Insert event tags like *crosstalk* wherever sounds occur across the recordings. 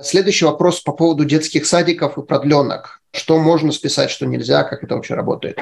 Следующий вопрос по поводу детских садиков и продленок. Что можно списать, что нельзя, как это вообще работает?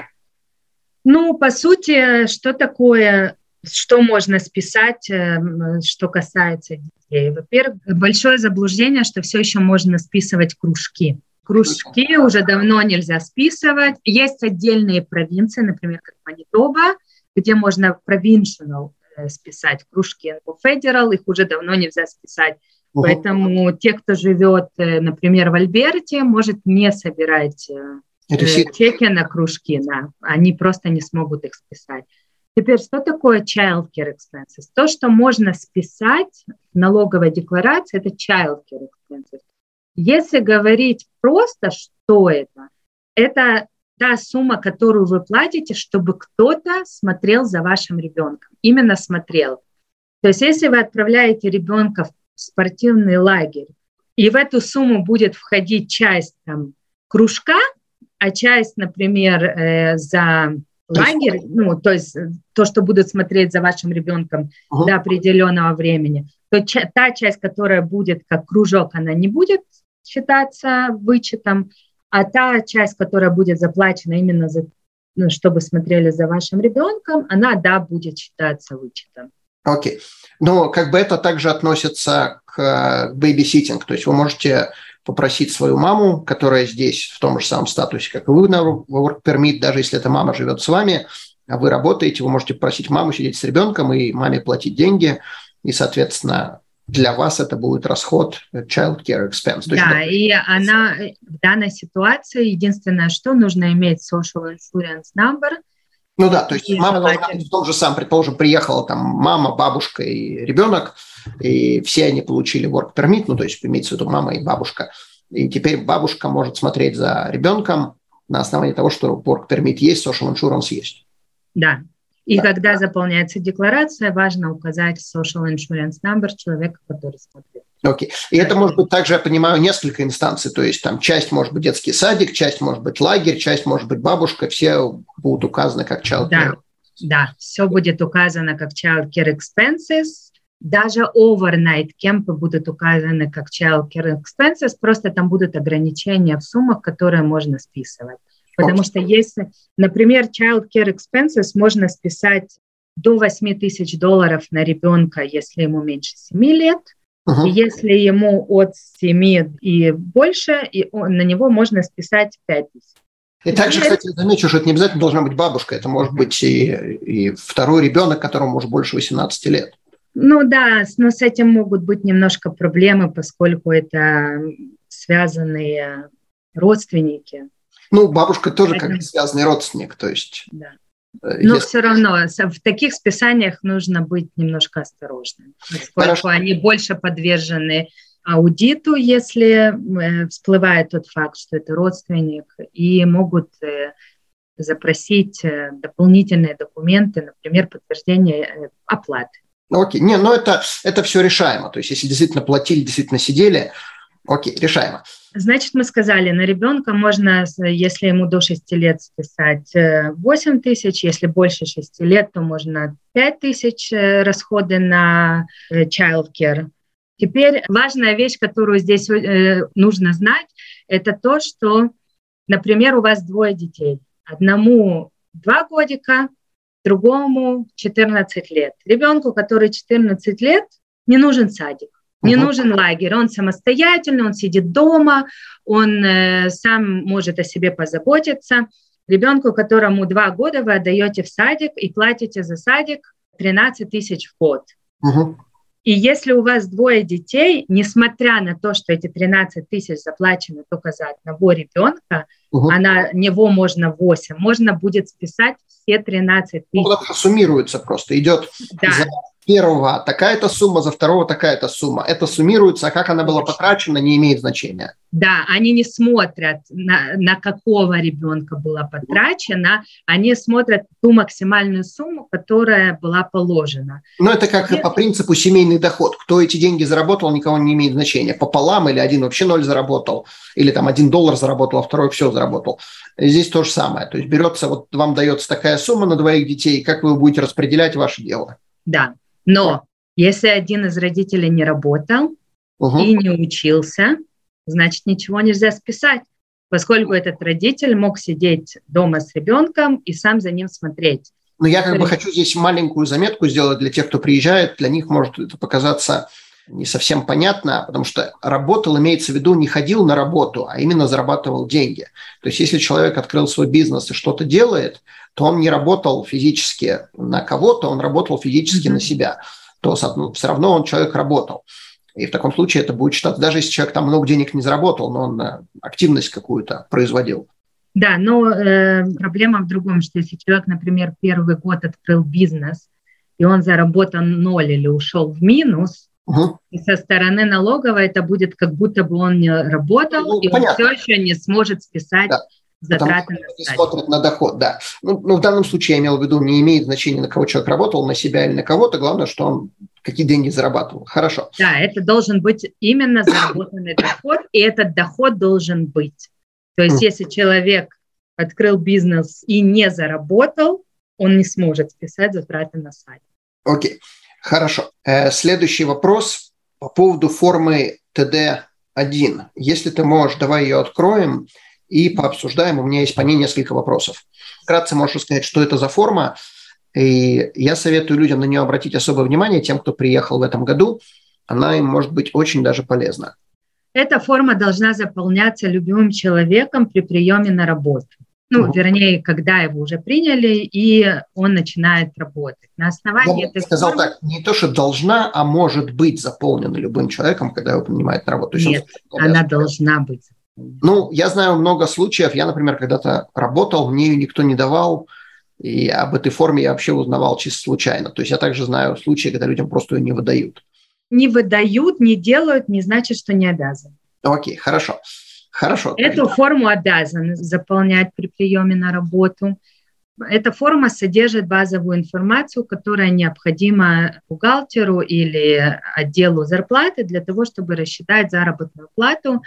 Ну, по сути, что такое, что можно списать, эм, что касается детей? Во-первых, большое заблуждение, что все еще можно списывать кружки. Кружки уже давно нельзя списывать. Есть отдельные провинции, например, как Манитоба, где можно provincial э, списать кружки. Federal их уже давно нельзя списать. Угу. Поэтому те, кто живет, э, например, в Альберте, может не собирать Это э, чеки на кружки, да. они просто не смогут их списать. Теперь, что такое child care expenses? То, что можно списать в налоговой декларации, это child care expenses. Если говорить просто, что это, это та сумма, которую вы платите, чтобы кто-то смотрел за вашим ребенком. Именно смотрел. То есть если вы отправляете ребенка в спортивный лагерь, и в эту сумму будет входить часть там, кружка, а часть, например, э, за лагерь, ну, то есть э, то, что будут смотреть за вашим ребенком uh-huh. до определенного времени, то ча- та часть, которая будет как кружок, она не будет считаться вычетом, а та часть, которая будет заплачена именно за, ну, чтобы смотрели за вашим ребенком, она, да, будет считаться вычетом. Окей. Okay. Но как бы это также относится к babysitting. То есть вы можете попросить свою маму, которая здесь в том же самом статусе, как и вы на work permit, даже если эта мама живет с вами, а вы работаете, вы можете попросить маму сидеть с ребенком и маме платить деньги, и, соответственно, для вас это будет расход child care expense. Да, и она в данной ситуации единственное, что нужно иметь social insurance number – ну да, то есть и мама в том же самом, предположим, приехала там мама, бабушка и ребенок, и все они получили work permit, ну то есть имеется в виду мама и бабушка. И теперь бабушка может смотреть за ребенком на основании того, что work permit есть, social insurance есть. Да, и да. когда заполняется декларация, важно указать social insurance number человека, который смотрит. Окей. Okay. И это может быть также, я понимаю, несколько инстанций. То есть там часть может быть детский садик, часть может быть лагерь, часть может быть бабушка. Все будут указаны как child care. Да, да, все будет указано как child care expenses. Даже overnight кемпы будут указаны как child care expenses, просто там будут ограничения в суммах, которые можно списывать. Потому okay. что если, например, child care expenses можно списать до 8 тысяч долларов на ребенка, если ему меньше 7 лет – Uh-huh. Если ему от 7 и больше, и он, на него можно списать 5 тысяч. И также, кстати, замечу, что это не обязательно должна быть бабушка, это может быть и, и второй ребенок, которому уже больше 18 лет. Ну да, но с этим могут быть немножко проблемы, поскольку это связанные родственники. Ну, бабушка тоже как связанный родственник, то есть... Да. Но если... все равно в таких списаниях нужно быть немножко осторожным, поскольку Хорошо. они больше подвержены аудиту, если э, всплывает тот факт, что это родственник, и могут э, запросить э, дополнительные документы, например, подтверждение оплаты. Ну, окей, не, но это, это все решаемо. То есть, если действительно платили, действительно сидели, окей, решаемо. Значит, мы сказали, на ребенка можно, если ему до 6 лет, списать 8 э, тысяч, если больше 6 лет, то можно 5 тысяч э, расходы на э, child care. Теперь важная вещь, которую здесь нужно знать, это то, что, например, у вас двое детей. Одному 2 годика, другому 14 лет. Ребенку, который 14 лет, не нужен садик. Не угу. нужен лагерь, он самостоятельный, он сидит дома, он э, сам может о себе позаботиться. Ребенку, которому два года, вы отдаете в садик и платите за садик 13 тысяч в год. Угу. И если у вас двое детей, несмотря на то, что эти 13 тысяч заплачены только за одного ребенка, угу. а на него можно 8, можно будет списать все 13 тысяч. Ну, потому что суммируется просто, идет да. за первого такая-то сумма, за второго такая-то сумма. Это суммируется, а как она была потрачена, не имеет значения. Да, они не смотрят, на, на какого ребенка была потрачена, они смотрят ту максимальную сумму, которая была положена. Но это как и... по принципу семейный доход. Кто эти деньги заработал, никого не имеет значения. Пополам или один вообще ноль заработал, или там один доллар заработал, а второй все заработал. Здесь то же самое. То есть берется, вот вам дается такая сумма на двоих детей, как вы будете распределять ваше дело. Да, но если один из родителей не работал угу. и не учился, значит, ничего нельзя списать, поскольку этот родитель мог сидеть дома с ребенком и сам за ним смотреть. Но я как бы хочу здесь маленькую заметку сделать для тех, кто приезжает. Для них может это показаться не совсем понятно, потому что работал, имеется в виду, не ходил на работу, а именно зарабатывал деньги. То есть если человек открыл свой бизнес и что-то делает, то он не работал физически на кого-то, он работал физически mm-hmm. на себя. То все равно он человек работал. И в таком случае это будет считаться, даже если человек там много денег не заработал, но он э, активность какую-то производил. Да, но э, проблема в другом, что если человек, например, первый год открыл бизнес, и он заработал ноль или ушел в минус, Угу. И со стороны налоговой это будет как будто бы он не работал, ну, и понятно. он все еще не сможет списать да. затраты на сайт. смотрят на доход, да. Ну, ну, в данном случае я имел в виду, не имеет значения, на кого человек работал, на себя или на кого-то, главное, что он какие деньги зарабатывал. Хорошо. Да, это должен быть именно заработанный доход, и этот доход должен быть. То есть, если человек открыл бизнес и не заработал, он не сможет списать затраты на сайт. Окей. Хорошо. Э, следующий вопрос по поводу формы ТД-1. Если ты можешь, давай ее откроем и пообсуждаем. У меня есть по ней несколько вопросов. Вкратце можешь сказать, что это за форма. И я советую людям на нее обратить особое внимание, тем, кто приехал в этом году. Она им может быть очень даже полезна. Эта форма должна заполняться любимым человеком при приеме на работу ну, вернее, когда его уже приняли, и он начинает работать. На основании Я этой сказал формы... так, не то, что должна, а может быть заполнена любым человеком, когда его принимают на работу. Нет, она должна быть. Ну, я знаю много случаев. Я, например, когда-то работал, мне ее никто не давал, и об этой форме я вообще узнавал чисто случайно. То есть я также знаю случаи, когда людям просто ее не выдают. Не выдают, не делают, не значит, что не обязаны. Окей, хорошо. Хорошо. Эту форму обязаны заполнять при приеме на работу. Эта форма содержит базовую информацию, которая необходима бухгалтеру или отделу зарплаты для того, чтобы рассчитать заработную плату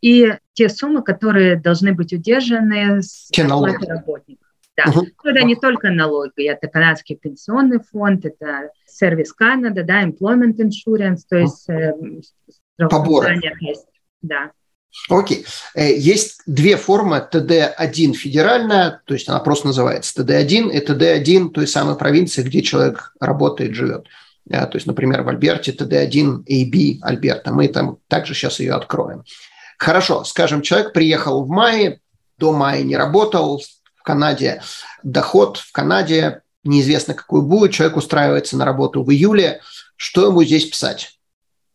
и те суммы, которые должны быть удержаны с зарплаты работников. Да. Угу. Это не только налоги, это канадский пенсионный фонд, это сервис Канада, да, employment insurance, то есть угу. поборы. Есть, да. Окей. Э, есть две формы ТД-1 федеральная, то есть она просто называется ТД-1, и ТД-1 той самой провинции, где человек работает, живет. Э, то есть, например, в Альберте ТД-1 AB Альберта. Мы там также сейчас ее откроем. Хорошо, скажем, человек приехал в мае, до мая не работал в Канаде, доход в Канаде неизвестно какой будет, человек устраивается на работу в июле. Что ему здесь писать?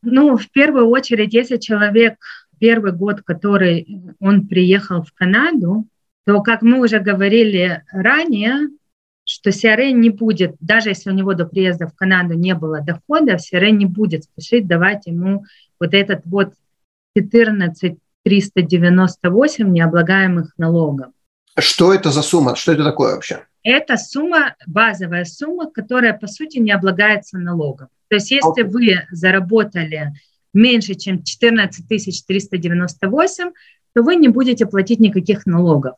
Ну, в первую очередь, если человек первый год, который он приехал в Канаду, то, как мы уже говорили ранее, что CRA не будет, даже если у него до приезда в Канаду не было дохода, CRA не будет спешить давать ему вот этот вот 14 398 необлагаемых налогов. Что это за сумма? Что это такое вообще? Это сумма, базовая сумма, которая, по сути, не облагается налогом. То есть, если okay. вы заработали меньше, чем 14 398, то вы не будете платить никаких налогов.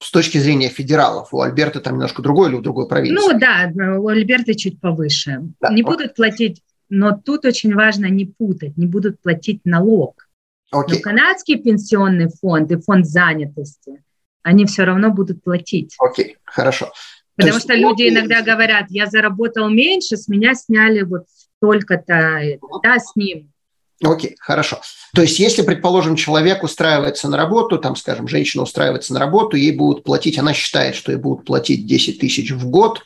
С точки зрения федералов, у Альберта там немножко другой или у другой провинции? Ну да, у Альберта чуть повыше. Да, не окей. будут платить, но тут очень важно не путать, не будут платить налог. Окей. Но канадский пенсионный фонд и фонд занятости, они все равно будут платить. Окей, хорошо. Потому есть, что люди окей. иногда говорят, я заработал меньше, с меня сняли вот столько-то, да, с ним. Окей, хорошо. То есть, если, предположим, человек устраивается на работу, там, скажем, женщина устраивается на работу, ей будут платить, она считает, что ей будут платить 10 тысяч в год,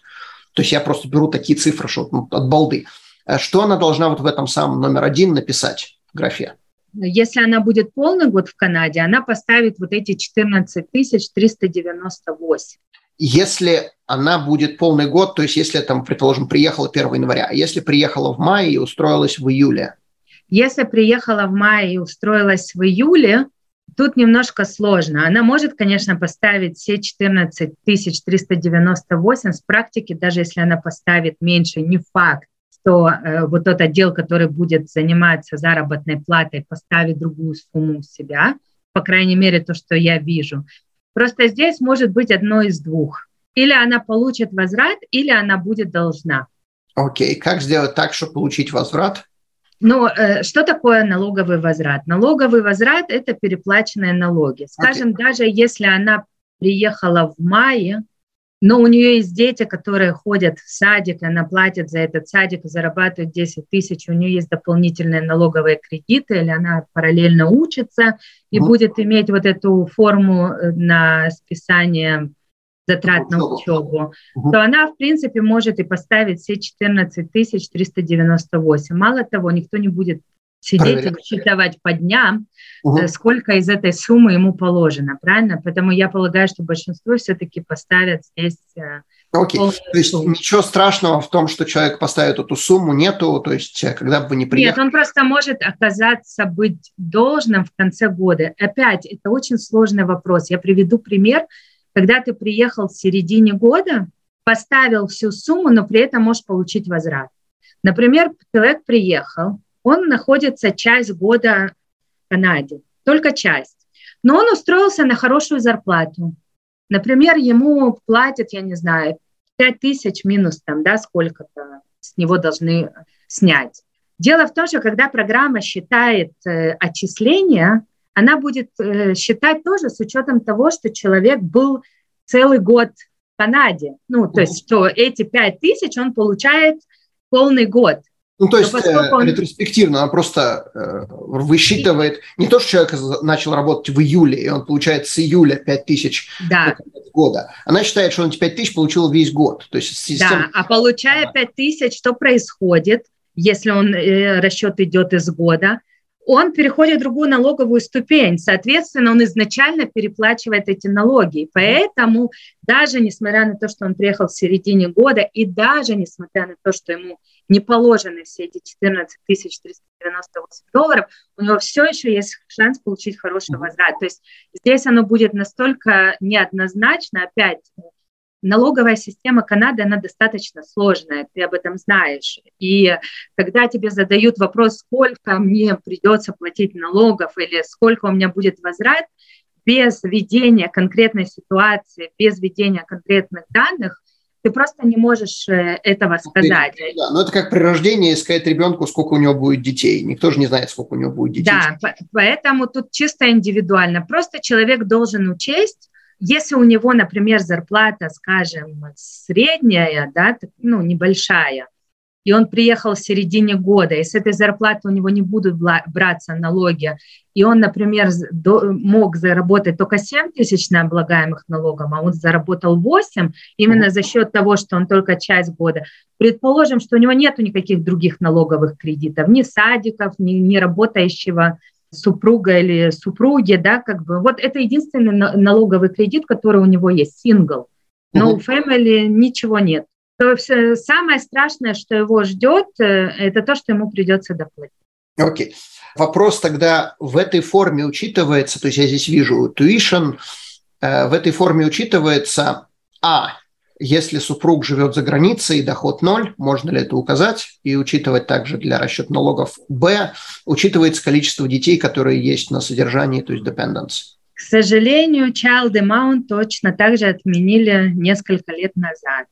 то есть я просто беру такие цифры что, ну, от балды. А что она должна вот в этом самом номер один написать в графе? если она будет полный год в Канаде, она поставит вот эти 14 398. Если она будет полный год, то есть если, там, предположим, приехала 1 января, а если приехала в мае и устроилась в июле? Если приехала в мае и устроилась в июле, тут немножко сложно. Она может, конечно, поставить все 14 398 с практики, даже если она поставит меньше, не факт, что э, вот тот отдел, который будет заниматься заработной платой, поставит другую сумму у себя, по крайней мере, то, что я вижу. Просто здесь может быть одно из двух. Или она получит возврат, или она будет должна. Окей, okay. как сделать так, чтобы получить возврат? Ну, что такое налоговый возврат? Налоговый возврат – это переплаченные налоги. Скажем, okay. даже если она приехала в мае, но у нее есть дети, которые ходят в садик, она платит за этот садик, зарабатывает 10 тысяч, у нее есть дополнительные налоговые кредиты, или она параллельно учится и mm-hmm. будет иметь вот эту форму э, на списание затрат на учебу, угу. то она, в принципе, может и поставить все 14 398. Мало того, никто не будет сидеть и считывать по дням, угу. сколько из этой суммы ему положено, правильно? Поэтому я полагаю, что большинство все-таки поставят здесь э, Окей, okay. то есть ничего страшного в том, что человек поставит эту сумму, нету, то есть э, когда бы не приехал. Нет, он просто может оказаться быть должным в конце года. Опять, это очень сложный вопрос. Я приведу пример. Когда ты приехал в середине года, поставил всю сумму, но при этом можешь получить возврат. Например, человек приехал, он находится часть года в Канаде, только часть. Но он устроился на хорошую зарплату. Например, ему платят, я не знаю, 5 тысяч минус там, да, сколько-то с него должны снять. Дело в том, что когда программа считает э, отчисления, она будет э, считать тоже с учетом того, что человек был целый год в Канаде. Ну, то есть, что эти 5 тысяч он получает полный год. Ну, то есть э, он... ретроспективно, она просто э, высчитывает не то, что человек начал работать в июле, и он получает с июля 5 тысяч да. года. Она считает, что он эти 5 тысяч получил весь год. То есть система... Да, а получая 5 тысяч, что происходит, если он э, расчет идет из года? Он переходит в другую налоговую ступень. Соответственно, он изначально переплачивает эти налоги. Поэтому даже несмотря на то, что он приехал в середине года, и даже несмотря на то, что ему не положены все эти 14 398 долларов, у него все еще есть шанс получить хороший возврат. То есть здесь оно будет настолько неоднозначно, опять налоговая система Канады, она достаточно сложная, ты об этом знаешь. И когда тебе задают вопрос, сколько мне придется платить налогов или сколько у меня будет возврат, без введения конкретной ситуации, без введения конкретных данных, ты просто не можешь э, этого сказать. Да, но это как при рождении сказать ребенку, сколько у него будет детей. Никто же не знает, сколько у него будет детей. Да, поэтому тут чисто индивидуально. Просто человек должен учесть, если у него, например, зарплата, скажем, средняя, да, ну, небольшая, и он приехал в середине года, и с этой зарплаты у него не будут браться налоги, и он, например, мог заработать только 7 тысяч на облагаемых налогом, а он заработал 8 именно за счет того, что он только часть года. Предположим, что у него нет никаких других налоговых кредитов, ни садиков, ни, ни работающего супруга или супруги, да, как бы, вот это единственный налоговый кредит, который у него есть, сингл. Но у family ничего нет. То все, самое страшное, что его ждет, э, это то, что ему придется доплатить. Окей. Okay. Вопрос тогда в этой форме учитывается, то есть я здесь вижу tuition, э, в этой форме учитывается, а, если супруг живет за границей и доход ноль, можно ли это указать и учитывать также для расчета налогов? Б. Учитывается количество детей, которые есть на содержании, то есть dependents. К сожалению, child amount точно так же отменили несколько лет назад.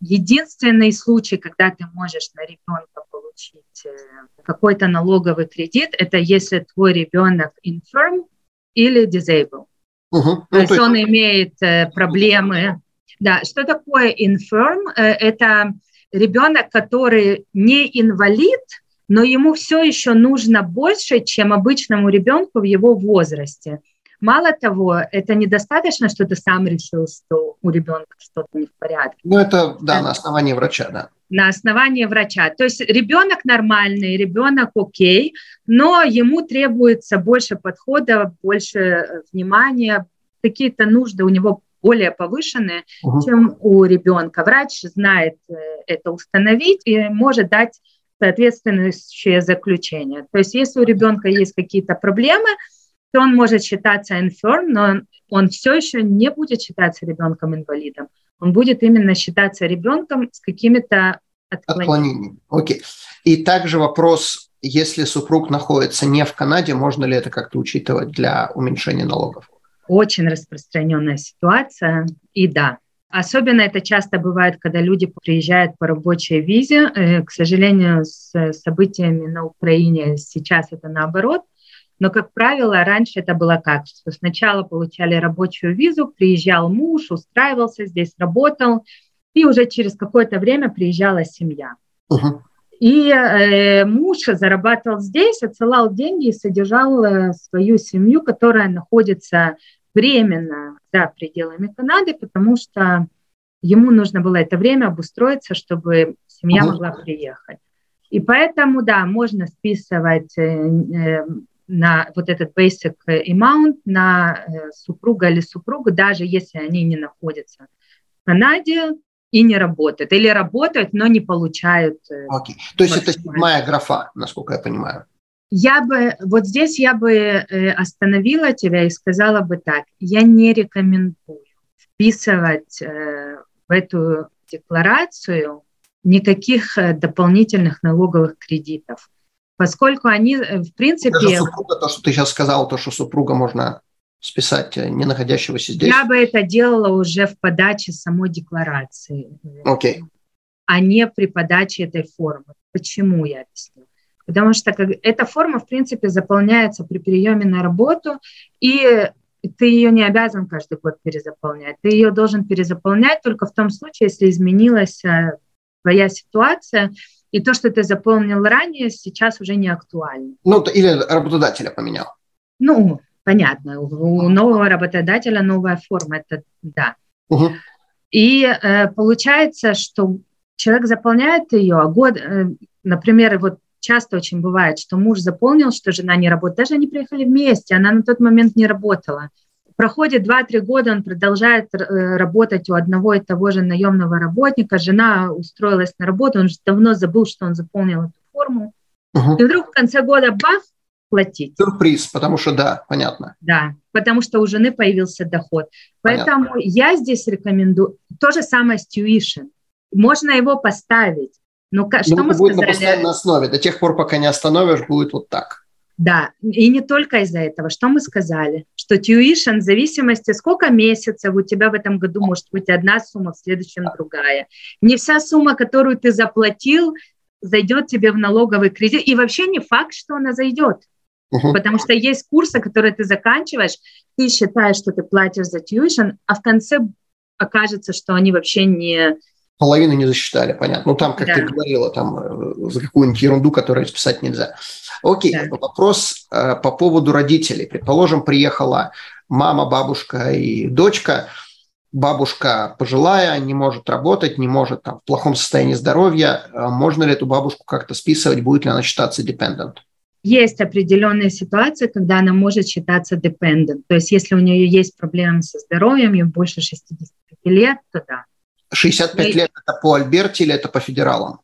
Единственный случай, когда ты можешь на ребенка получить э, какой-то налоговый кредит, это если твой ребенок infirm или disabled. Угу. То, ну, есть то есть он имеет э, проблемы да, что такое infirm? Э, это ребенок, который не инвалид, но ему все еще нужно больше, чем обычному ребенку в его возрасте. Мало того, это недостаточно, что ты сам решил, что у ребенка что-то не в порядке. Ну, это, да, на основании врача, да. на основании врача. То есть ребенок нормальный, ребенок окей, но ему требуется больше подхода, больше э, внимания, какие-то нужды у него более повышенные, угу. чем у ребенка. Врач знает э, это установить и может дать соответствующее заключение. То есть если у ребенка есть какие-то проблемы, то он может считаться infirm, но он все еще не будет считаться ребенком-инвалидом. Он будет именно считаться ребенком с какими-то отклонениями. Окей. И также вопрос, если супруг находится не в Канаде, можно ли это как-то учитывать для уменьшения налогов? Очень распространенная ситуация, и да. Особенно это часто бывает, когда люди приезжают по рабочей визе. Э, к сожалению, с событиями на Украине сейчас это наоборот. Но, как правило, раньше это было как, что сначала получали рабочую визу, приезжал муж, устраивался здесь, работал, и уже через какое-то время приезжала семья. Uh-huh. И э, муж зарабатывал здесь, отсылал деньги и содержал э, свою семью, которая находится временно за пределами Канады, потому что ему нужно было это время обустроиться, чтобы семья могла приехать. И поэтому, да, можно списывать э, э, на вот этот basic amount на э, супруга или супругу, даже если они не находятся в Канаде и не работают, или работают, но не получают. Okay. То есть это седьмая графа, насколько я понимаю. Я бы, вот здесь я бы э, остановила тебя и сказала бы так, я не рекомендую вписывать э, в эту декларацию никаких э, дополнительных налоговых кредитов, поскольку они, в принципе... Даже супруга, то, что ты сейчас сказала, то, что супруга можно списать, не находящегося здесь? Я бы это делала уже в подаче самой декларации. Окей. Okay. А не при подаче этой формы. Почему я объясню? Потому что эта форма, в принципе, заполняется при приеме на работу, и ты ее не обязан каждый год перезаполнять. Ты ее должен перезаполнять только в том случае, если изменилась э, твоя ситуация, и то, что ты заполнил ранее, сейчас уже не актуально. Ну, или работодателя поменял. Ну, понятно. У нового работодателя новая форма, это да. Угу. И э, получается, что человек заполняет ее, а год, э, например, вот часто очень бывает, что муж заполнил, что жена не работает. Даже они приехали вместе, она на тот момент не работала. Проходит 2-3 года, он продолжает э, работать у одного и того же наемного работника, жена устроилась на работу, он же давно забыл, что он заполнил эту форму. Угу. И вдруг в конце года бах, платить. Сюрприз, потому что да, понятно. Да, потому что у жены появился доход. Поэтому понятно. я здесь рекомендую то же самое с tuition. Можно его поставить, ну, что ну, мы будет сказали? на постоянной основе. До тех пор, пока не остановишь, будет вот так. Да, и не только из-за этого. Что мы сказали? Что tuition в зависимости, сколько месяцев у тебя в этом году может быть одна сумма, в следующем другая. Не вся сумма, которую ты заплатил, зайдет тебе в налоговый кредит. И вообще не факт, что она зайдет. Uh-huh. Потому что есть курсы, которые ты заканчиваешь, ты считаешь, что ты платишь за tuition, а в конце окажется, что они вообще не, половину не засчитали, понятно. Ну, там, как да. ты говорила, там э, за какую-нибудь ерунду, которую списать нельзя. Окей, да. вопрос э, по поводу родителей. Предположим, приехала мама, бабушка и дочка. Бабушка пожилая, не может работать, не может там в плохом состоянии здоровья. Э, можно ли эту бабушку как-то списывать, будет ли она считаться dependent? Есть определенные ситуации, когда она может считаться dependent. То есть если у нее есть проблемы со здоровьем, ей больше 65 лет, то да. 65 и... лет это по Альберте или это по федералам?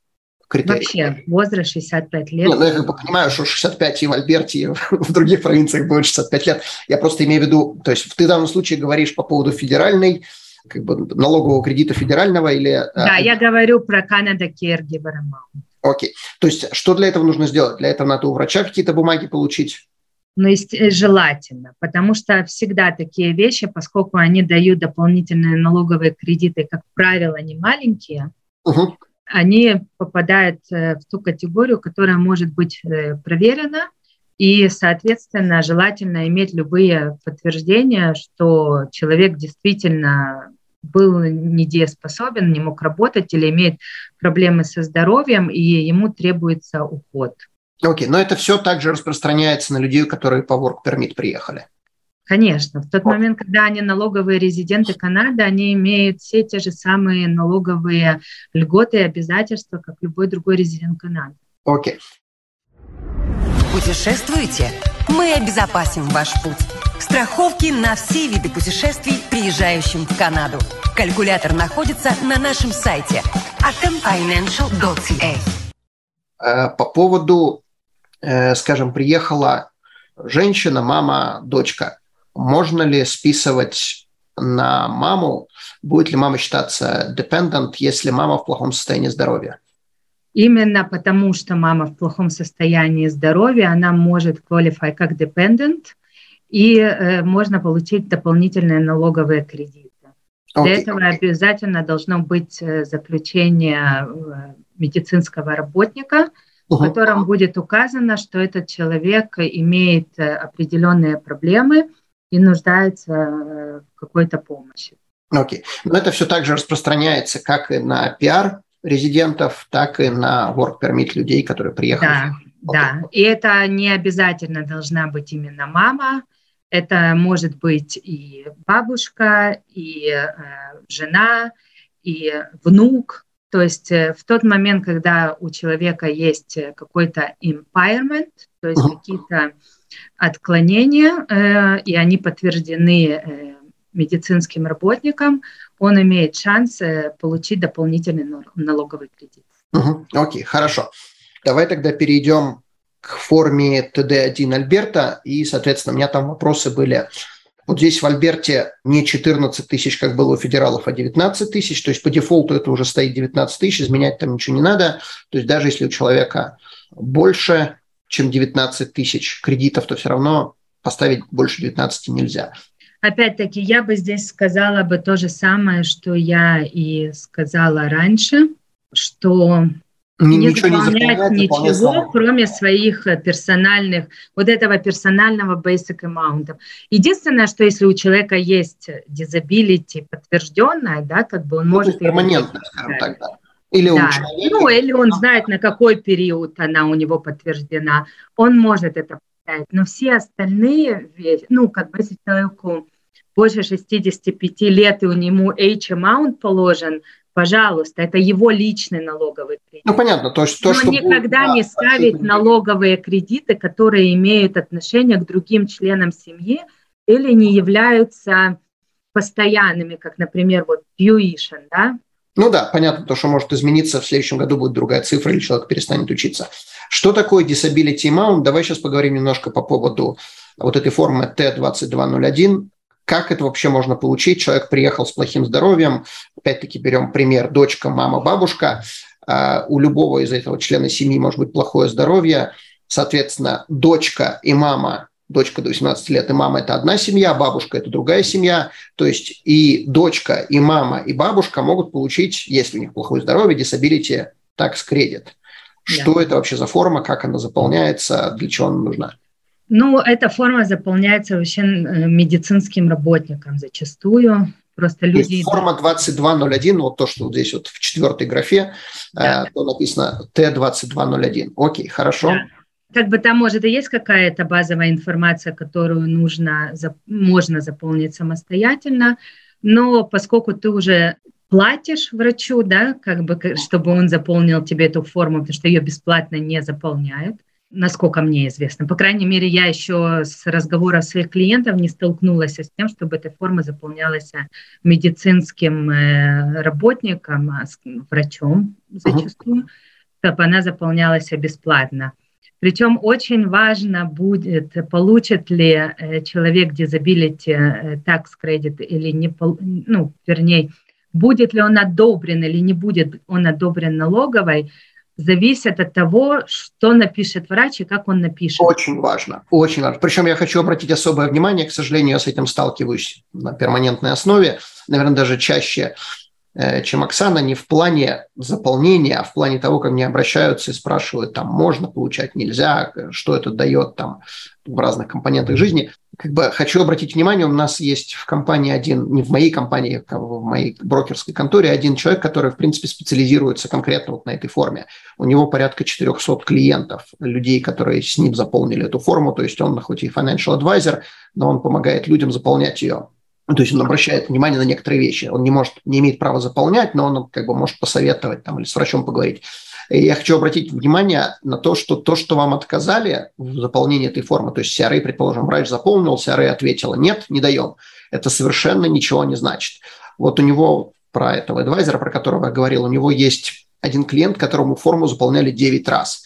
Критерий? Вообще, возраст 65 лет. Нет, ну, я как бы понимаю, что 65 и в Альберте, и *laughs* в других провинциях будет 65 лет. Я просто имею в виду, то есть ты в данном случае говоришь по поводу федеральной, как бы налогового кредита федерального или... Э, да, а, я говорю про Canada Caregiver Amount. Окей. То есть что для этого нужно сделать? Для этого надо у врача какие-то бумаги получить? Но ну, желательно, потому что всегда такие вещи, поскольку они дают дополнительные налоговые кредиты, как правило, не маленькие, угу. они попадают э, в ту категорию, которая может быть э, проверена, и, соответственно, желательно иметь любые подтверждения, что человек действительно был недееспособен, не мог работать или имеет проблемы со здоровьем, и ему требуется уход. Окей, но это все также распространяется на людей, которые по work permit приехали. Конечно, в тот момент, когда они налоговые резиденты Канады, они имеют все те же самые налоговые льготы и обязательства, как любой другой резидент Канады. Окей. Путешествуете? Мы обезопасим ваш путь. Страховки на все виды путешествий, приезжающим в Канаду. Калькулятор находится на нашем сайте atomfinancial.ca. Э, по поводу, скажем, приехала женщина, мама, дочка. Можно ли списывать на маму? Будет ли мама считаться dependent, если мама в плохом состоянии здоровья? Именно потому, что мама в плохом состоянии здоровья, она может qualify как dependent, и э, можно получить дополнительные налоговые кредиты. Okay. Для этого обязательно должно быть э, заключение э, медицинского работника. В котором будет указано, что этот человек имеет э, определенные проблемы и нуждается в какой-то помощи. Окей. Okay. Но это все также распространяется как и на пиар резидентов, так и на work permit людей, которые приехали. Да, okay. да. И это не обязательно должна быть именно мама. Это может быть и бабушка, и э, жена, и внук. То есть э, в тот момент, когда у человека есть какой-то impairment, то есть какие-то отклонения, э, и они подтверждены э, медицинским работникам, он имеет шанс э, получить дополнительный налоговый кредит. Угу. Окей, хорошо. Давай тогда перейдем к форме ТД1 Альберта, и, соответственно, у меня там вопросы были. Вот здесь в Альберте не 14 тысяч, как было у федералов, а 19 тысяч, то есть по дефолту это уже стоит 19 тысяч, изменять там ничего не надо. То есть даже если у человека больше, чем 19 тысяч кредитов, то все равно поставить больше 19 нельзя. Опять-таки, я бы здесь сказала бы то же самое, что я и сказала раньше, что не, ничего заполнять не ничего, кроме своих э, персональных, вот этого персонального basic amount. Единственное, что если у человека есть disability подтвержденная, да, как бы он ну, может... Перманентно, скажем так, да. Или да. он человека, ну, или он знает, на какой период она у него подтверждена, он может это поставить. Но все остальные вещи, ну, как бы если человеку больше 65 лет, и у него H-amount положен, пожалуйста, это его личный налоговый кредит. Ну, понятно. То, что, Но что никогда будет, не ставить налоговые кредиты, которые имеют отношение к другим членам семьи или не являются постоянными, как, например, вот tuition, да? Ну да, понятно, то, что может измениться, в следующем году будет другая цифра, или человек перестанет учиться. Что такое disability amount? Давай сейчас поговорим немножко по поводу вот этой формы Т2201 как это вообще можно получить? Человек приехал с плохим здоровьем, опять-таки берем пример дочка, мама, бабушка. А, у любого из этого члена семьи может быть плохое здоровье. Соответственно, дочка и мама, дочка до 18 лет и мама – это одна семья, бабушка – это другая семья. То есть и дочка, и мама, и бабушка могут получить, если у них плохое здоровье, disability tax credit. Что да. это вообще за форма, как она заполняется, для чего она нужна? Ну, эта форма заполняется вообще э, медицинским работникам зачастую. Просто люди... То есть форма 2201, вот то, что вот здесь вот в четвертой графе, э, да. то написано Т2201. Окей, хорошо. Да. Как бы там, может, и есть какая-то базовая информация, которую нужно, можно заполнить самостоятельно, но поскольку ты уже платишь врачу, да, как бы, чтобы он заполнил тебе эту форму, потому что ее бесплатно не заполняют, насколько мне известно. По крайней мере, я еще с разговора своих клиентов не столкнулась с тем, чтобы эта форма заполнялась медицинским э, работником, а врачом зачастую, uh-huh. чтобы она заполнялась бесплатно. Причем очень важно будет, получит ли э, человек disability э, tax credit или не, ну, вернее, будет ли он одобрен или не будет он одобрен налоговой, зависит от того, что напишет врач и как он напишет. Очень важно, очень важно. Причем я хочу обратить особое внимание, к сожалению, я с этим сталкиваюсь на перманентной основе, наверное, даже чаще, э, чем Оксана, не в плане заполнения, а в плане того, как мне обращаются и спрашивают, там, можно получать, нельзя, что это дает там в разных компонентах жизни. Как бы хочу обратить внимание, у нас есть в компании один, не в моей компании, а в моей брокерской конторе, один человек, который, в принципе, специализируется конкретно вот на этой форме. У него порядка 400 клиентов, людей, которые с ним заполнили эту форму, то есть он хоть и financial advisor, но он помогает людям заполнять ее. То есть он обращает внимание на некоторые вещи. Он не может, не имеет права заполнять, но он как бы может посоветовать там или с врачом поговорить. Я хочу обратить внимание на то, что то, что вам отказали в заполнении этой формы, то есть CRA, предположим, врач заполнил, CRA ответила, нет, не даем. Это совершенно ничего не значит. Вот у него, про этого адвайзера, про которого я говорил, у него есть один клиент, которому форму заполняли 9 раз.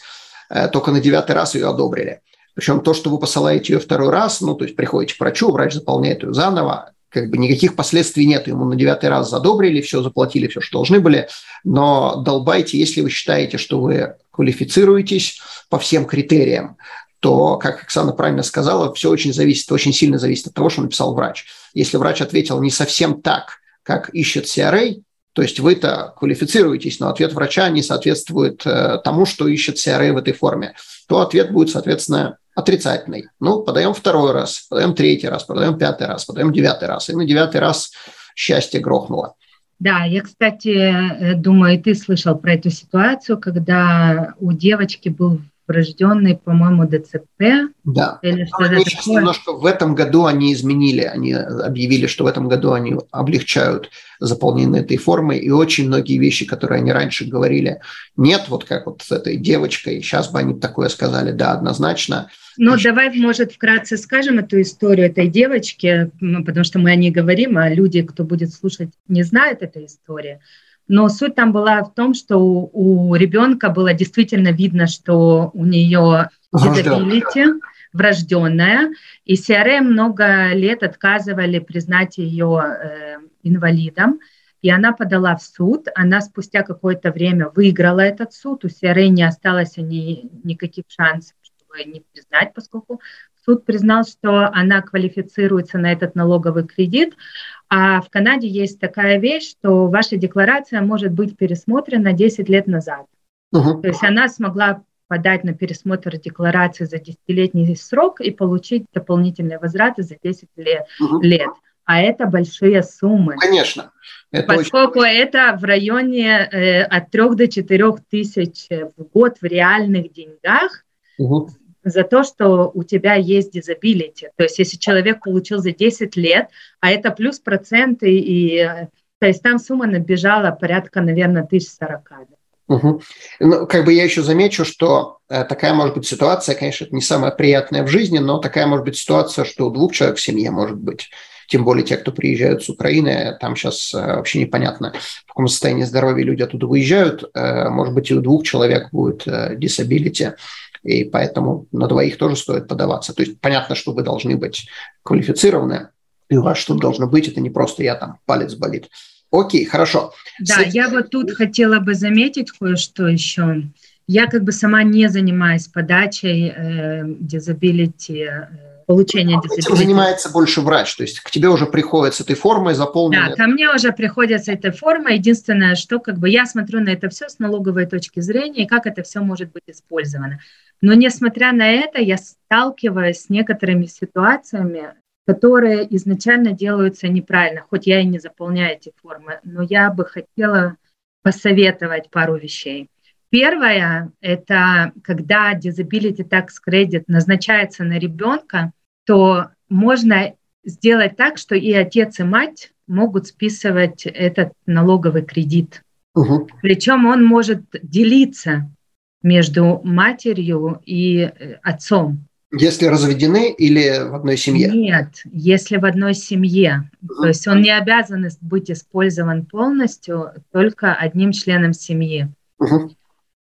Э, только на девятый раз ее одобрили. Причем то, что вы посылаете ее второй раз, ну, то есть приходите к врачу, врач заполняет ее заново, как бы никаких последствий нет. Ему на девятый раз задобрили, все заплатили, все, что должны были. Но долбайте, если вы считаете, что вы квалифицируетесь по всем критериям, то, как Оксана правильно сказала, все очень зависит, очень сильно зависит от того, что написал врач. Если врач ответил не совсем так, как ищет CRA, то есть вы-то квалифицируетесь, но ответ врача не соответствует э, тому, что ищет CRA в этой форме, то ответ будет, соответственно, отрицательный. Ну, подаем второй раз, подаем третий раз, подаем пятый раз, подаем девятый раз. И на девятый раз счастье грохнуло. Да, я, кстати, э, думаю, ты слышал про эту ситуацию, когда у девочки был врожденный, по-моему, ДЦП. Да. Или что они сейчас немножко в этом году они изменили, они объявили, что в этом году они облегчают заполнение этой формы, и очень многие вещи, которые они раньше говорили, нет, вот как вот с этой девочкой, сейчас бы они такое сказали, да, однозначно. Ну, Значит, давай, может, вкратце скажем эту историю этой девочки, ну, потому что мы о ней говорим, а люди, кто будет слушать, не знают этой истории. Но суть там была в том, что у, у ребенка было действительно видно, что у нее disability врожденная, и CRM много лет отказывали признать ее э, инвалидом, и она подала в суд, она спустя какое-то время выиграла этот суд, у CRA не осталось ни, никаких шансов, чтобы не признать, поскольку суд признал, что она квалифицируется на этот налоговый кредит, а в Канаде есть такая вещь, что ваша декларация может быть пересмотрена 10 лет назад. Угу. То есть она смогла подать на пересмотр декларации за 10-летний срок и получить дополнительные возвраты за 10 лет. Угу. лет. А это большие суммы. Конечно. Это Поскольку очень... это в районе э, от 3 до 4 тысяч в год в реальных деньгах, угу за то, что у тебя есть дизабилити. То есть если человек получил за 10 лет, а это плюс проценты, и, то есть там сумма набежала порядка, наверное, 1040. Угу. Ну, как бы я еще замечу, что э, такая может быть ситуация, конечно, это не самая приятная в жизни, но такая может быть ситуация, что у двух человек в семье может быть, тем более те, кто приезжают с Украины, там сейчас э, вообще непонятно, в каком состоянии здоровья люди оттуда выезжают, э, может быть, и у двух человек будет disability, и поэтому на двоих тоже стоит подаваться. То есть понятно, что вы должны быть квалифицированы, и у вас что-то должно быть, это не просто я там, палец болит. Окей, хорошо. Да, С... я вот тут хотела бы заметить кое-что еще. Я как бы сама не занимаюсь подачей э, disability э, получения а Этим занимается больше врач, то есть к тебе уже приходит с этой формой заполненной. Да, ко мне уже приходят с этой формой. Единственное, что как бы я смотрю на это все с налоговой точки зрения и как это все может быть использовано. Но несмотря на это, я сталкиваюсь с некоторыми ситуациями, которые изначально делаются неправильно, хоть я и не заполняю эти формы, но я бы хотела посоветовать пару вещей. Первое – это когда disability tax credit назначается на ребенка, то можно сделать так, что и отец, и мать могут списывать этот налоговый кредит. Угу. Причем он может делиться между матерью и э, отцом. Если разведены или в одной семье? Нет, если в одной семье. Uh-huh. То есть он не обязан быть использован полностью только одним членом семьи. Uh-huh.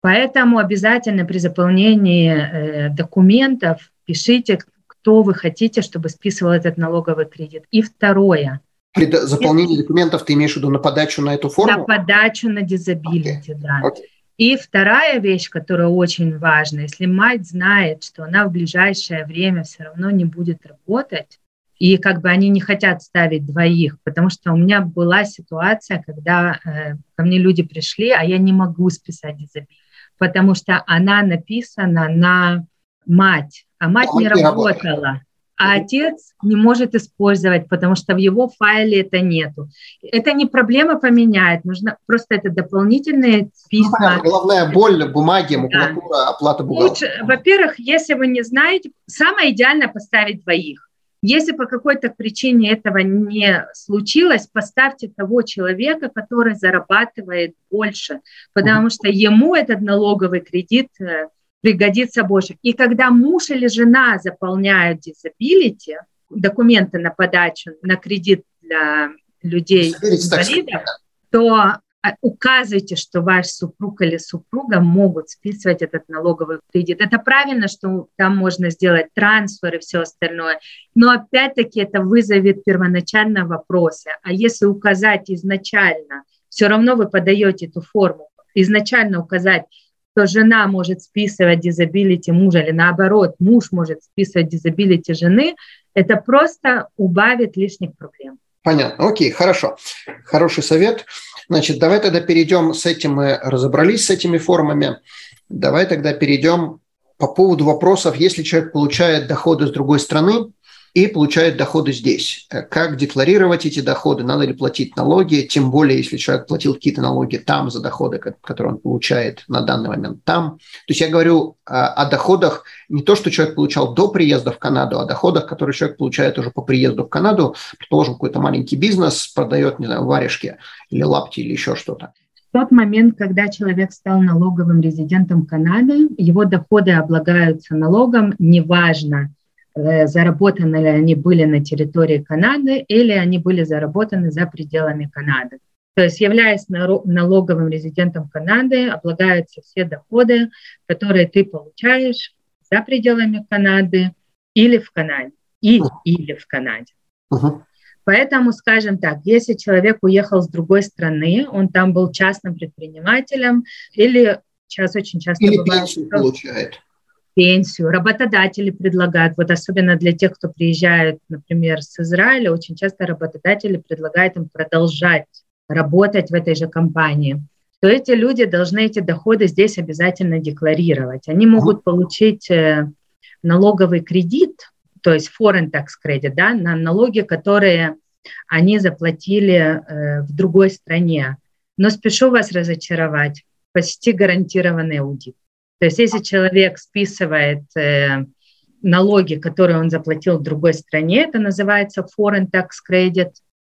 Поэтому обязательно при заполнении э, документов пишите, кто вы хотите, чтобы списывал этот налоговый кредит. И второе. При заполнении документов ты имеешь в виду на подачу на эту форму? На подачу на дизабилити, okay. да. Okay. И вторая вещь, которая очень важна, если мать знает, что она в ближайшее время все равно не будет работать, и как бы они не хотят ставить двоих, потому что у меня была ситуация, когда э, ко мне люди пришли, а я не могу списать дизабилити, потому что она написана на мать, а мать не работала. а отец не может использовать, потому что в его файле это нету. Это не проблема поменять, нужно просто это дополнительные ну, письма. Ну, головная боль, бумаги, макулатура, да. оплата бухгалтера. Во-первых, если вы не знаете, самое идеально поставить двоих. Если по какой-то причине этого не случилось, поставьте того человека, который зарабатывает больше, потому что ему этот налоговый кредит э, пригодится больше. И когда муж или жена заполняют disability, документы на подачу на кредит для людей инвалидов, то а, указывайте, что ваш супруг или супруга могут списывать этот налоговый кредит. Это правильно, что там можно сделать трансфер и все остальное, но опять-таки это вызовет первоначально вопросы. А если указать изначально, все равно вы подаете эту форму, изначально указать, что жена может списывать дизабилити мужа или наоборот, муж может списывать дизабилити жены, это просто убавит лишних проблем. Понятно. Окей, хорошо. Хороший совет. Значит, давай тогда перейдем с этим, мы разобрались с этими формами. Давай тогда перейдем по поводу вопросов, если человек получает доходы с другой страны, и получает доходы здесь. Э, как декларировать эти доходы? Надо ли платить налоги? Тем более, если человек платил какие-то налоги там за доходы, которые он получает на данный момент там. То есть я говорю э, о доходах не то, что человек получал до приезда в Канаду, а доходах, которые человек получает уже по приезду в Канаду. Предположим, какой-то маленький бизнес продает, не знаю, варежки или лапти или еще что-то. В тот момент, когда человек стал налоговым резидентом Канады, его доходы облагаются налогом, неважно, заработаны ли они были на территории Канады или они были заработаны за пределами Канады. То есть, являясь налоговым резидентом Канады, облагаются все доходы, которые ты получаешь за пределами Канады или в Канаде. И, или в Канаде. Uh-huh. Поэтому, скажем так, если человек уехал с другой страны, он там был частным предпринимателем или сейчас очень часто или бывает, пенсию что... получает пенсию. Работодатели предлагают, вот особенно для тех, кто приезжает, например, с Израиля, очень часто работодатели предлагают им продолжать работать в этой же компании то эти люди должны эти доходы здесь обязательно декларировать. Они могут получить э, налоговый кредит, то есть foreign tax credit, да, на налоги, которые они заплатили э, в другой стране. Но спешу вас разочаровать, почти гарантированный аудит. То есть если человек списывает э, налоги, которые он заплатил в другой стране, это называется foreign tax credit,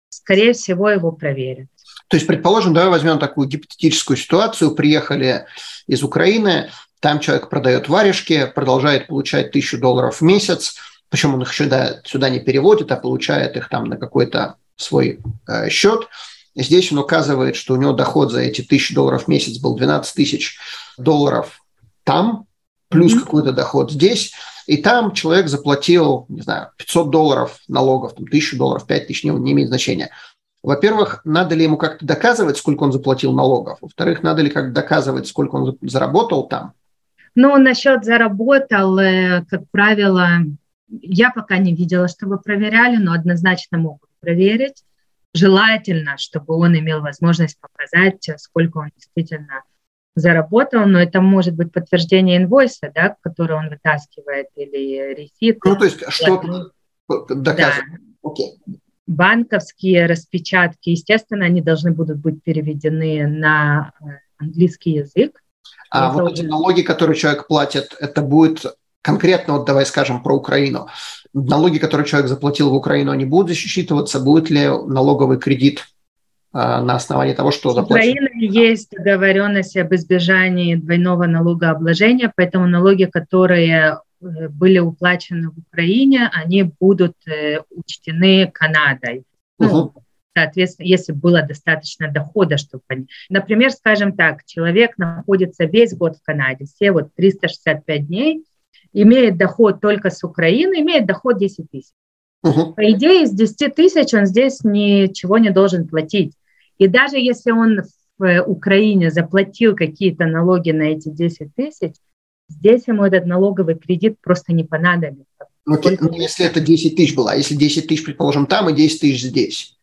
скорее всего, его проверят. То есть, предположим, давай возьмем такую гипотетическую ситуацию. Приехали из Украины, там человек продает варежки, продолжает получать тысячу долларов в месяц, причем он их сюда, сюда не переводит, а получает их там на какой-то свой э, счет. Здесь он указывает, что у него доход за эти тысячи долларов в месяц был 12 тысяч долларов там, плюс mm-hmm. какой-то доход здесь, и там человек заплатил, не знаю, 500 долларов налогов, там, 1000 долларов, 5000, не, не имеет значения. Во-первых, надо ли ему как-то доказывать, сколько он заплатил налогов? Во-вторых, надо ли как-то доказывать, сколько он заработал там? Ну, насчет заработал, э, как правило, я пока не видела, чтобы проверяли, но однозначно могут проверить. Желательно, чтобы он имел возможность показать, сколько он действительно заработал, но это может быть подтверждение инвойса, да, который он вытаскивает, или ресит. Ну, то есть что доказывает. Да. Окей. Банковские распечатки, естественно, они должны будут быть переведены на э, английский язык. А это вот эти налоги, которые человек платит, это будет конкретно, вот давай скажем про Украину. Налоги, которые человек заплатил в Украину, они будут засчитываться? Будет ли налоговый кредит на основании того, что заплачено. Украина есть договоренность об избежании двойного налогообложения, поэтому налоги, которые э, были уплачены в Украине, они будут э, учтены Канадой. Ну, соответственно, если было достаточно дохода, чтобы... Например, скажем так, человек находится весь год в Канаде, все вот 365 дней, имеет доход только с Украины, имеет доход 10 тысяч. Угу. По идее, из 10 тысяч он здесь ничего не должен платить. И даже если он в э, Украине заплатил какие-то налоги на эти 10 тысяч, здесь ему этот налоговый кредит просто не понадобится. Ну, ну, если это 10 тысяч было, а если 10 тысяч, предположим, там и 10 тысяч здесь?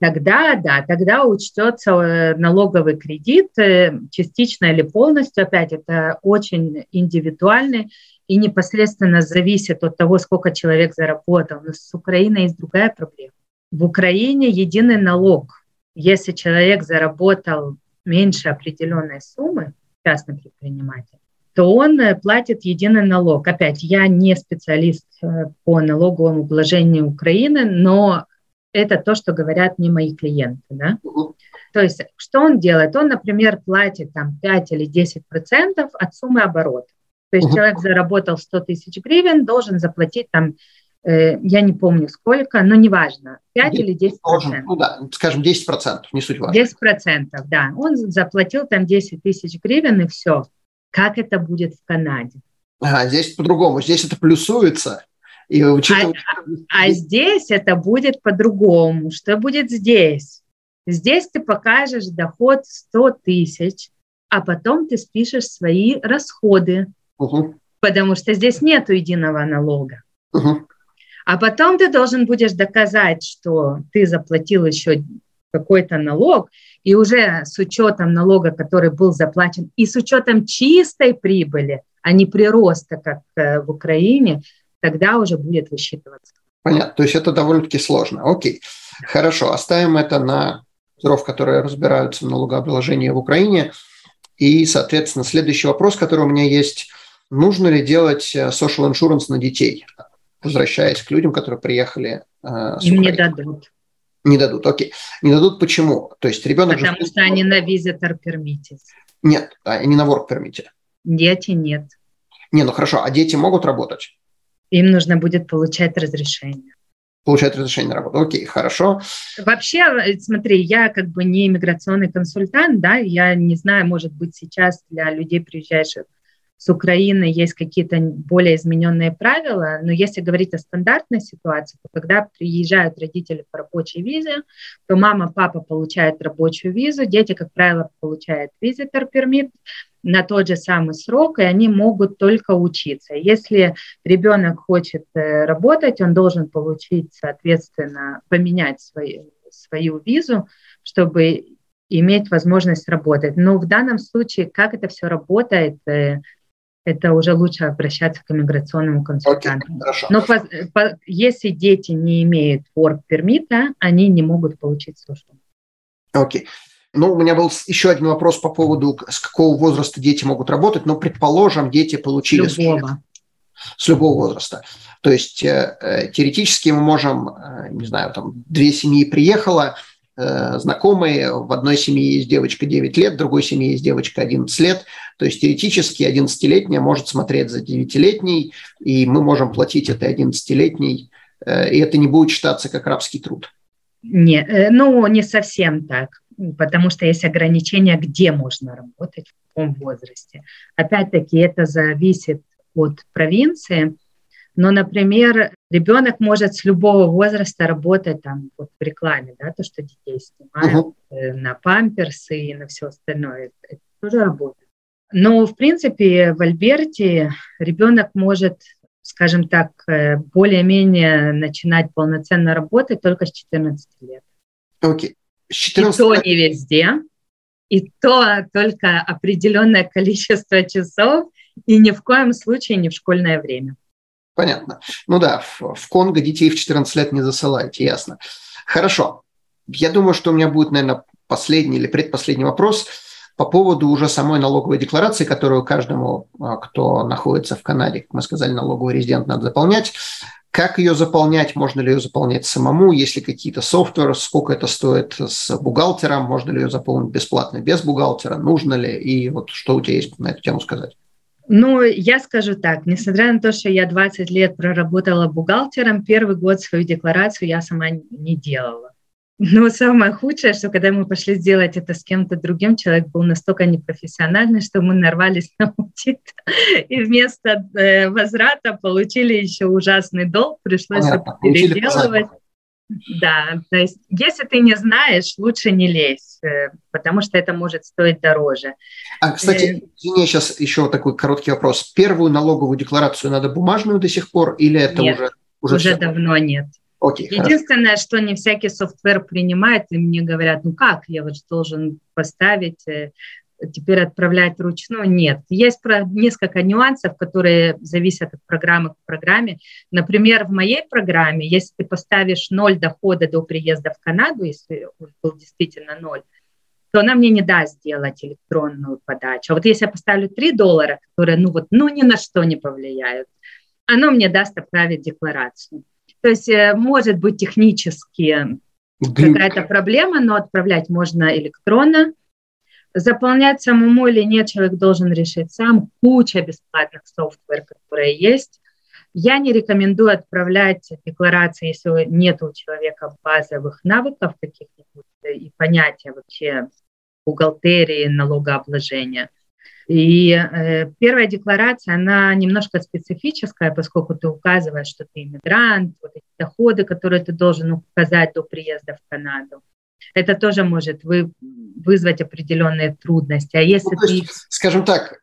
Тогда, да, тогда учтется э, налоговый кредит э, частично или полностью. Опять это очень индивидуальный и непосредственно зависит от того, сколько человек заработал. Но с Украиной есть другая проблема. В Украине единый налог. Если человек заработал меньше определенной суммы, частный предприниматель, то он э, платит единый налог. Опять, я не специалист э, по налоговому вложению Украины, но это то, что говорят мне мои клиенты. Да? То есть, что он делает? Он, например, платит там 5 или 10 процентов от суммы оборота. То есть, человек заработал 100 тысяч гривен, должен заплатить там я не помню сколько, но неважно, 5 10, или 10 процентов. Ну да, скажем, 10 процентов, не суть важно. 10 процентов, да. Он заплатил там 10 тысяч гривен и все. Как это будет в Канаде? А, здесь по-другому. Здесь это плюсуется. И учитывая... а, а здесь это будет по-другому. Что будет здесь? Здесь ты покажешь доход 100 тысяч, а потом ты спишешь свои расходы, угу. потому что здесь нет единого налога. Угу. А потом ты должен будешь доказать, что ты заплатил еще какой-то налог, и уже с учетом налога, который был заплачен, и с учетом чистой прибыли, а не прироста, как э, в Украине, тогда уже будет высчитываться. Понятно. То есть это довольно-таки сложно. Окей. Хорошо. Оставим это на мастеров, которые разбираются в налогообложении в Украине. И, соответственно, следующий вопрос, который у меня есть. Нужно ли делать э, social insurance на детей? Возвращаясь к людям, которые приехали э, с Им не дадут. Не дадут, окей. Не дадут почему? То есть ребенок... Потому же... что они на visitor permit. Нет, они на work permit. Дети нет. Не, ну хорошо, а дети могут работать? Им нужно будет получать разрешение. Получать разрешение на работу. Окей, хорошо. Вообще, э, смотри, я как бы не иммиграционный консультант, да, я не знаю, может быть, сейчас для людей, приезжающих с Украины есть какие-то более измененные правила, но если говорить о стандартной ситуации, то когда приезжают родители по рабочей визе, то мама, папа получают рабочую визу, дети, как правило, получают visitor permit на тот же самый срок, и они могут только учиться. Если ребенок хочет э, работать, он должен получить, соответственно, поменять свою, свою визу, чтобы иметь возможность работать. Но в данном случае, как это все работает, э, это уже лучше обращаться к иммиграционному консультанту. Okay, Но по, по, если дети не имеют work permit, они не могут получить social. Окей. Okay. Ну, у меня был еще один вопрос по поводу, с какого возраста дети могут работать. Но, предположим, дети получили... С любого. С любого возраста. То есть э, э, теоретически мы можем, э, не знаю, там две семьи приехало, знакомые, в одной семье есть девочка 9 лет, в другой семье есть девочка 11 лет. То есть теоретически 11-летняя может смотреть за 9-летней, и мы можем платить этой 11-летней, э, и это не будет считаться как рабский труд. Не, э, ну, не совсем так, потому что есть ограничения, где можно работать, в каком возрасте. Опять-таки, это зависит от провинции. Но, например, ребенок может с любого возраста работать там вот в рекламе, да, то, что детей снимают uh-huh. на памперсы и на все остальное, это тоже работает. Но, в принципе, в Альберте ребенок может, скажем так, э, более-менее начинать полноценно работать только с 14 лет. Окей. Okay. С 14 и то не везде, и то только определенное *laughs* количество часов, и ни в коем случае не в школьное время. Понятно. Ну да, в, в Конго детей в 14 лет не засылайте, ясно. Хорошо. Я думаю, что у меня будет, наверное, последний или предпоследний вопрос по поводу уже самой налоговой декларации, которую каждому, а, кто находится в Канаде, как мы сказали, налоговый резидент надо заполнять. Как ее заполнять? Можно ли ее заполнять самому? Есть ли какие-то софтверы? Сколько это стоит с бухгалтером? Можно ли ее заполнить бесплатно без бухгалтера? Нужно ли? И вот что у тебя есть на эту тему сказать? Ну, я скажу так, несмотря на то, что я 20 лет проработала бухгалтером, первый год свою декларацию я сама не делала. Но самое худшее, что когда мы пошли сделать это с кем-то другим, человек был настолько непрофессиональный, что мы нарвались *laughs* на аудит, и вместо э, возврата получили еще ужасный долг, пришлось Понятно. это переделывать. Да, то есть если ты не знаешь, лучше не лезь, э, потому что это может стоить дороже. А, кстати, э, извини, сейчас еще такой короткий вопрос. Первую налоговую декларацию надо бумажную до сих пор или это нет, уже? Уже, уже давно нет. Окей, Единственное, хорошо. что не всякий софтвер принимает, и мне говорят, ну как, я вот должен поставить э, теперь отправлять вручную. Нет. Есть несколько нюансов, которые зависят от программы к программе. Например, в моей программе, если ты поставишь ноль дохода до приезда в Канаду, если он был действительно ноль, то она мне не даст сделать электронную подачу. А вот если я поставлю 3 доллара, которые ну вот, ну ни на что не повлияют, оно мне даст отправить декларацию. То есть э, может быть технически какая-то проблема, но отправлять можно электронно. Заполнять самому или нет, человек должен решить сам. Куча бесплатных софтвер, которые есть. Я не рекомендую отправлять декларации, если нет у человека базовых навыков каких-нибудь и понятия вообще бухгалтерии, налогообложения. И э, первая декларация, она немножко специфическая, поскольку ты указываешь, что ты иммигрант, вот эти доходы, которые ты должен указать до приезда в Канаду. Это тоже может вы, вызвать определенные трудности. А если ну, есть, ты... Скажем так,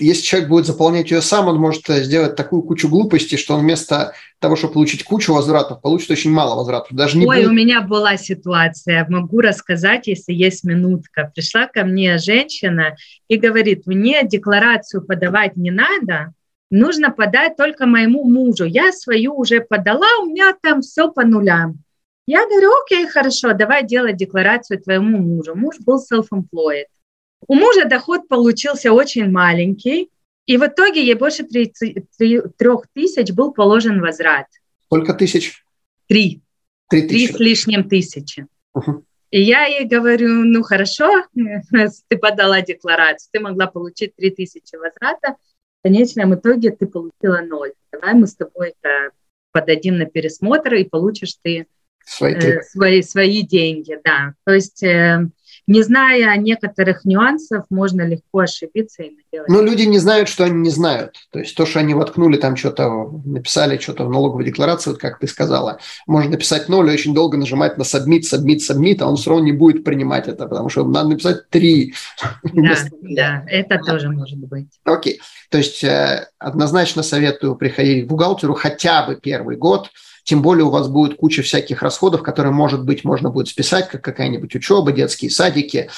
если человек будет заполнять ее сам, он может э, сделать такую кучу глупостей, что он вместо того, чтобы получить кучу возвратов, получит очень мало возвратов. Даже не Ой, будет... у меня была ситуация, могу рассказать, если есть минутка. Пришла ко мне женщина и говорит, мне декларацию подавать не надо, нужно подать только моему мужу. Я свою уже подала, у меня там все по нулям. Я говорю, окей, хорошо, давай делать декларацию твоему мужу. Муж был self-employed. У мужа доход получился очень маленький, и в итоге ей больше 3 тысяч был положен возврат. Сколько тысяч? Три. Три, Три с лишним тысячи. Угу. И я ей говорю, ну хорошо, ты подала декларацию, ты могла получить три тысячи возврата, в конечном итоге ты получила ноль. Давай мы с тобой это подадим на пересмотр и получишь ты свои, э, свои, свои деньги. Да. То есть э, не зная некоторых нюансов, можно легко ошибиться и наделать. Но люди не знают, что они не знают. То есть то, что они воткнули там что-то, написали что-то в налоговой декларации, вот как ты сказала, можно написать ноль и очень долго нажимать на submit, submit, submit, а он все равно не будет принимать это, потому что надо написать три. Да, *laughs* да, это тоже может быть. Окей. То есть э, однозначно советую приходить к бухгалтеру хотя бы первый год – тем более у вас будет куча всяких расходов, которые, может быть, можно будет списать, как какая-нибудь учеба, детские садики,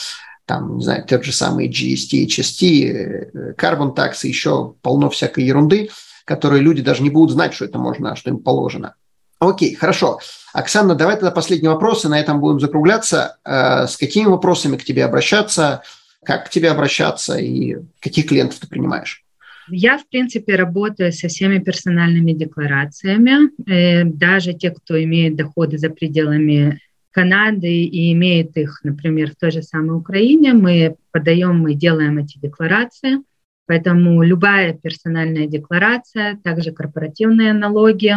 там, не знаю, тот же самый GST, HST, Carbon Tax еще полно всякой ерунды, которые люди даже не будут знать, что это можно, что им положено. Окей, хорошо. Оксана, давай тогда последний вопрос, и на этом будем закругляться. Э, с какими вопросами к тебе обращаться, как к тебе обращаться и каких клиентов ты принимаешь? Я, в принципе, работаю со всеми персональными декларациями. Э, даже те, кто имеет доходы за пределами Канады и имеет их, например, в той же самой Украине, мы подаем, мы делаем эти декларации. Поэтому любая персональная декларация, также корпоративные налоги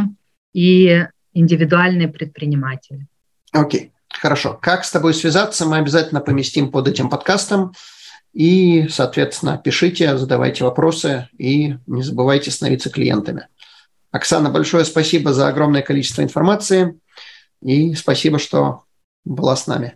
и индивидуальные предприниматели. Окей, okay. хорошо. Как с тобой связаться, мы обязательно поместим под этим подкастом. И, соответственно, пишите, задавайте вопросы и не забывайте становиться клиентами. Оксана, большое спасибо за огромное количество информации и спасибо, что была с нами.